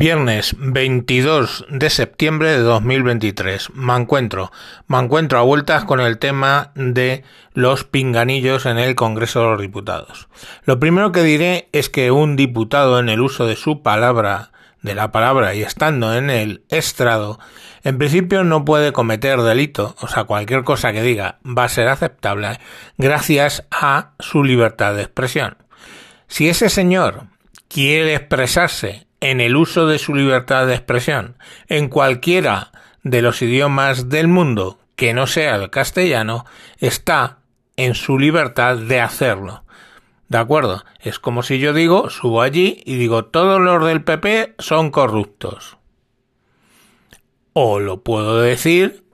Viernes 22 de septiembre de 2023. Me encuentro, me encuentro a vueltas con el tema de los pinganillos en el Congreso de los Diputados. Lo primero que diré es que un diputado en el uso de su palabra, de la palabra y estando en el estrado, en principio no puede cometer delito, o sea, cualquier cosa que diga va a ser aceptable gracias a su libertad de expresión. Si ese señor quiere expresarse en el uso de su libertad de expresión en cualquiera de los idiomas del mundo que no sea el castellano, está en su libertad de hacerlo. ¿De acuerdo? Es como si yo digo, subo allí y digo, todos los del PP son corruptos. O lo puedo decir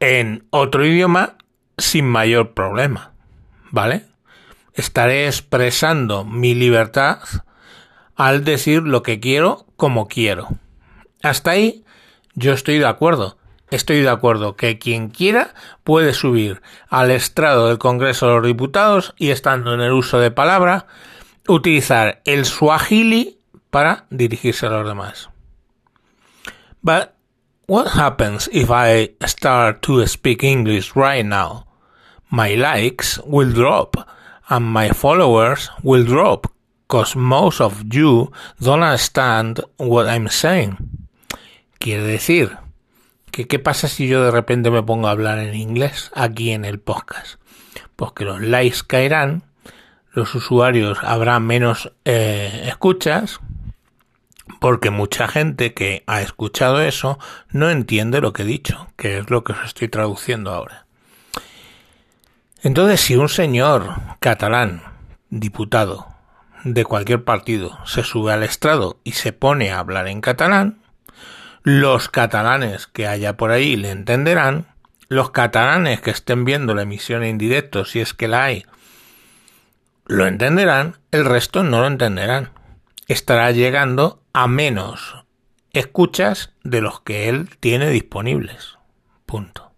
en otro idioma sin mayor problema. ¿Vale? Estaré expresando mi libertad al decir lo que quiero como quiero. Hasta ahí yo estoy de acuerdo. Estoy de acuerdo que quien quiera puede subir al estrado del Congreso de los Diputados y estando en el uso de palabra, utilizar el swahili para dirigirse a los demás. But what happens if I start to speak English right now? My likes will drop and my followers will drop Cause most of you don't understand what I'm saying. Quiere decir que qué pasa si yo de repente me pongo a hablar en inglés aquí en el podcast. Pues que los likes caerán, los usuarios habrá menos eh, escuchas, porque mucha gente que ha escuchado eso no entiende lo que he dicho, que es lo que os estoy traduciendo ahora. Entonces, si un señor catalán, diputado, de cualquier partido se sube al estrado y se pone a hablar en catalán, los catalanes que haya por ahí le entenderán, los catalanes que estén viendo la emisión en directo, si es que la hay, lo entenderán, el resto no lo entenderán. Estará llegando a menos escuchas de los que él tiene disponibles. Punto.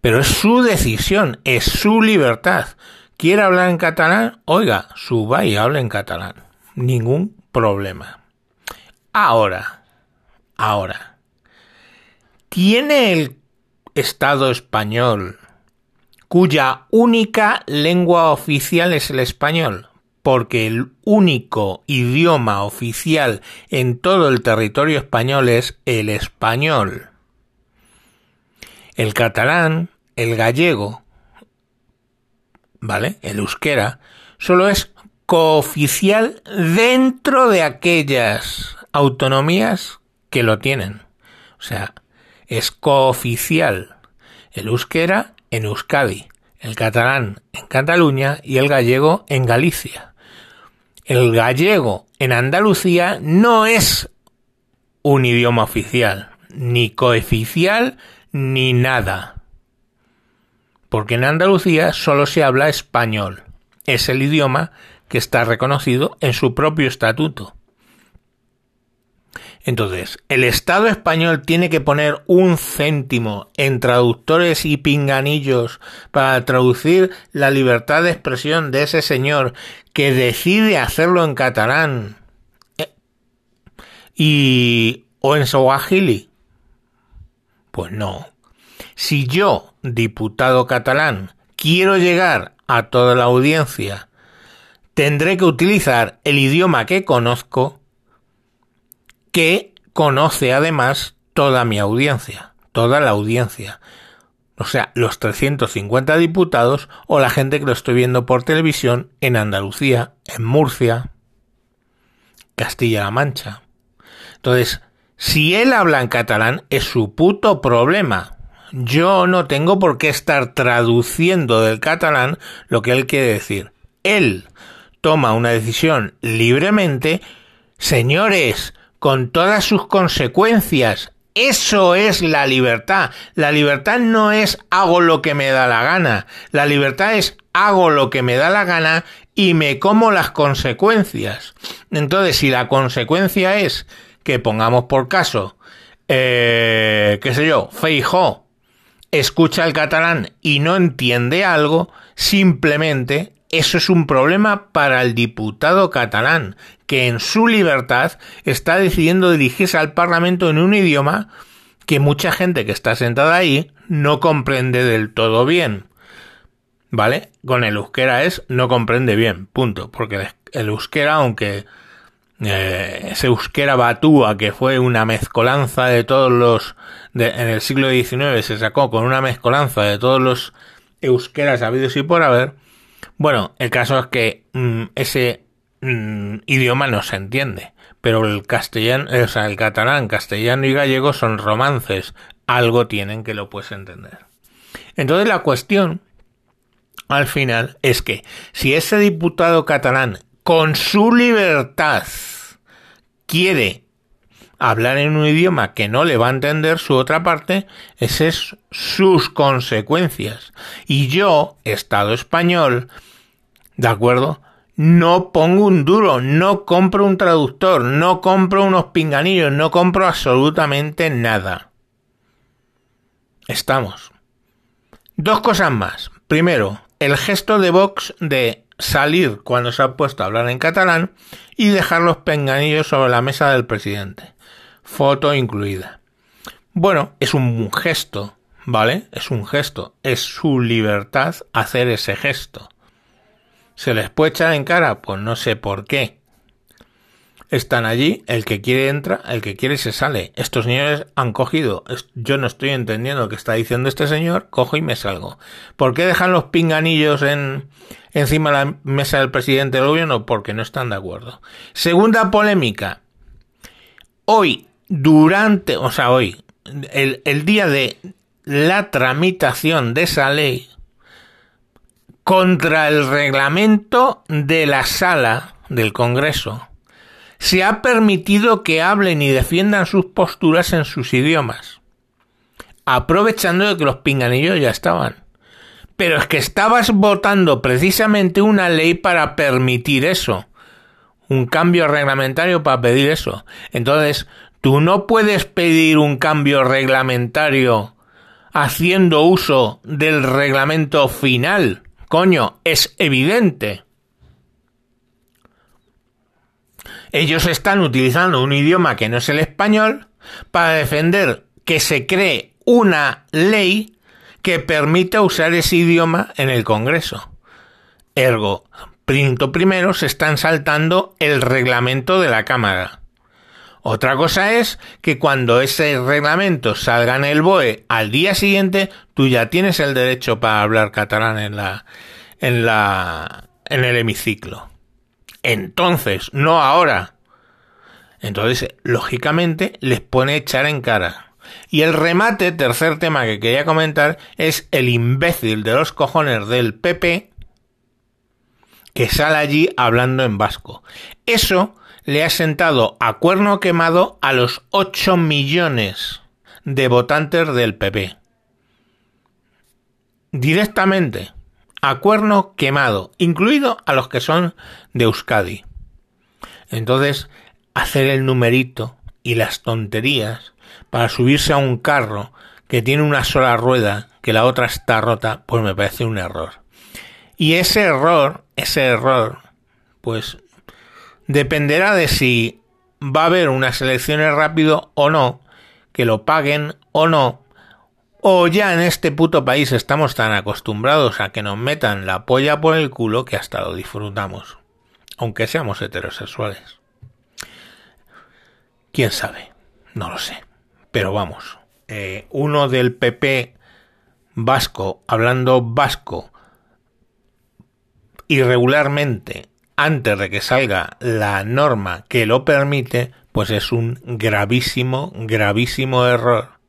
Pero es su decisión, es su libertad quiere hablar en catalán, oiga, suba y hable en catalán. Ningún problema. Ahora, ahora, ¿tiene el Estado español cuya única lengua oficial es el español? Porque el único idioma oficial en todo el territorio español es el español. El catalán, el gallego, ¿vale? El euskera solo es cooficial dentro de aquellas autonomías que lo tienen. O sea, es cooficial el euskera en Euskadi, el catalán en Cataluña y el gallego en Galicia. El gallego en Andalucía no es un idioma oficial, ni cooficial, ni nada porque en Andalucía solo se habla español. Es el idioma que está reconocido en su propio estatuto. Entonces, el Estado español tiene que poner un céntimo en traductores y pinganillos para traducir la libertad de expresión de ese señor que decide hacerlo en catalán eh, y o en swahili. Pues no. Si yo, diputado catalán, quiero llegar a toda la audiencia, tendré que utilizar el idioma que conozco, que conoce además toda mi audiencia, toda la audiencia. O sea, los 350 diputados o la gente que lo estoy viendo por televisión en Andalucía, en Murcia, Castilla-La Mancha. Entonces, si él habla en catalán, es su puto problema. Yo no tengo por qué estar traduciendo del catalán lo que él quiere decir. Él toma una decisión libremente, señores, con todas sus consecuencias. Eso es la libertad. La libertad no es hago lo que me da la gana. La libertad es hago lo que me da la gana y me como las consecuencias. Entonces, si la consecuencia es que pongamos por caso, eh, qué sé yo, Feijó escucha el catalán y no entiende algo, simplemente eso es un problema para el diputado catalán, que en su libertad está decidiendo dirigirse al Parlamento en un idioma que mucha gente que está sentada ahí no comprende del todo bien. ¿Vale? Con el euskera es no comprende bien, punto. Porque el euskera, aunque eh, ese euskera batúa, que fue una mezcolanza de todos los... en el siglo XIX se sacó con una mezcolanza de todos los euskeras habidos y por haber, bueno, el caso es que mm, ese mm, idioma no se entiende, pero el castellano, o sea, el catalán, castellano y gallego son romances, algo tienen que lo puedes entender. Entonces la cuestión al final es que si ese diputado catalán con su libertad quiere hablar en un idioma que no le va a entender su otra parte, esas es sus consecuencias. Y yo, Estado español, ¿de acuerdo? No pongo un duro, no compro un traductor, no compro unos pinganillos, no compro absolutamente nada. Estamos. Dos cosas más. Primero, el gesto de Vox de salir cuando se ha puesto a hablar en catalán y dejar los pinganillos sobre la mesa del presidente foto incluida. Bueno, es un gesto, ¿vale? Es un gesto, es su libertad hacer ese gesto. ¿Se les puede echar en cara? Pues no sé por qué. Están allí, el que quiere entra, el que quiere se sale. Estos señores han cogido, yo no estoy entendiendo lo que está diciendo este señor, cojo y me salgo. ¿Por qué dejan los pinganillos en, encima de la mesa del presidente del gobierno? Porque no están de acuerdo. Segunda polémica. Hoy durante, o sea, hoy, el, el día de la tramitación de esa ley contra el reglamento de la sala del Congreso, se ha permitido que hablen y defiendan sus posturas en sus idiomas, aprovechando de que los pinganillos ya estaban. Pero es que estabas votando precisamente una ley para permitir eso, un cambio reglamentario para pedir eso. Entonces, Tú no puedes pedir un cambio reglamentario haciendo uso del reglamento final. Coño, es evidente. Ellos están utilizando un idioma que no es el español para defender que se cree una ley que permita usar ese idioma en el Congreso. Ergo, primero, se están saltando el reglamento de la Cámara. Otra cosa es que cuando ese reglamento salga en el BOE al día siguiente, tú ya tienes el derecho para hablar catalán en la, en la, en el hemiciclo. Entonces, no ahora. Entonces, lógicamente, les pone echar en cara. Y el remate, tercer tema que quería comentar, es el imbécil de los cojones del PP que sale allí hablando en vasco. Eso le ha sentado a cuerno quemado a los 8 millones de votantes del PP. Directamente, a cuerno quemado, incluido a los que son de Euskadi. Entonces, hacer el numerito y las tonterías para subirse a un carro que tiene una sola rueda, que la otra está rota, pues me parece un error. Y ese error, ese error, pues dependerá de si va a haber unas elecciones rápido o no, que lo paguen o no, o ya en este puto país estamos tan acostumbrados a que nos metan la polla por el culo que hasta lo disfrutamos, aunque seamos heterosexuales. ¿Quién sabe? No lo sé. Pero vamos, eh, uno del PP vasco hablando vasco irregularmente antes de que salga la norma que lo permite, pues es un gravísimo, gravísimo error.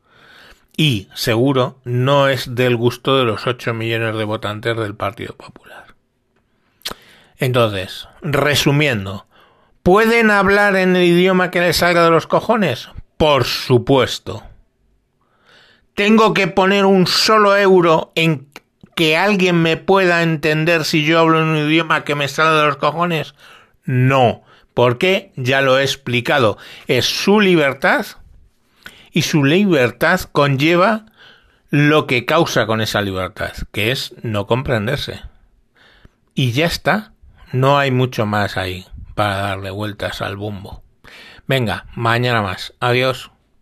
Y seguro no es del gusto de los 8 millones de votantes del Partido Popular. Entonces, resumiendo, ¿pueden hablar en el idioma que les salga de los cojones? Por supuesto. ¿Tengo que poner un solo euro en que alguien me pueda entender si yo hablo en un idioma que me sale de los cojones? No. ¿Por qué? Ya lo he explicado. Es su libertad y su libertad conlleva lo que causa con esa libertad, que es no comprenderse. y ya está. No hay mucho más ahí para darle vueltas al bombo. Venga, mañana más. Adiós.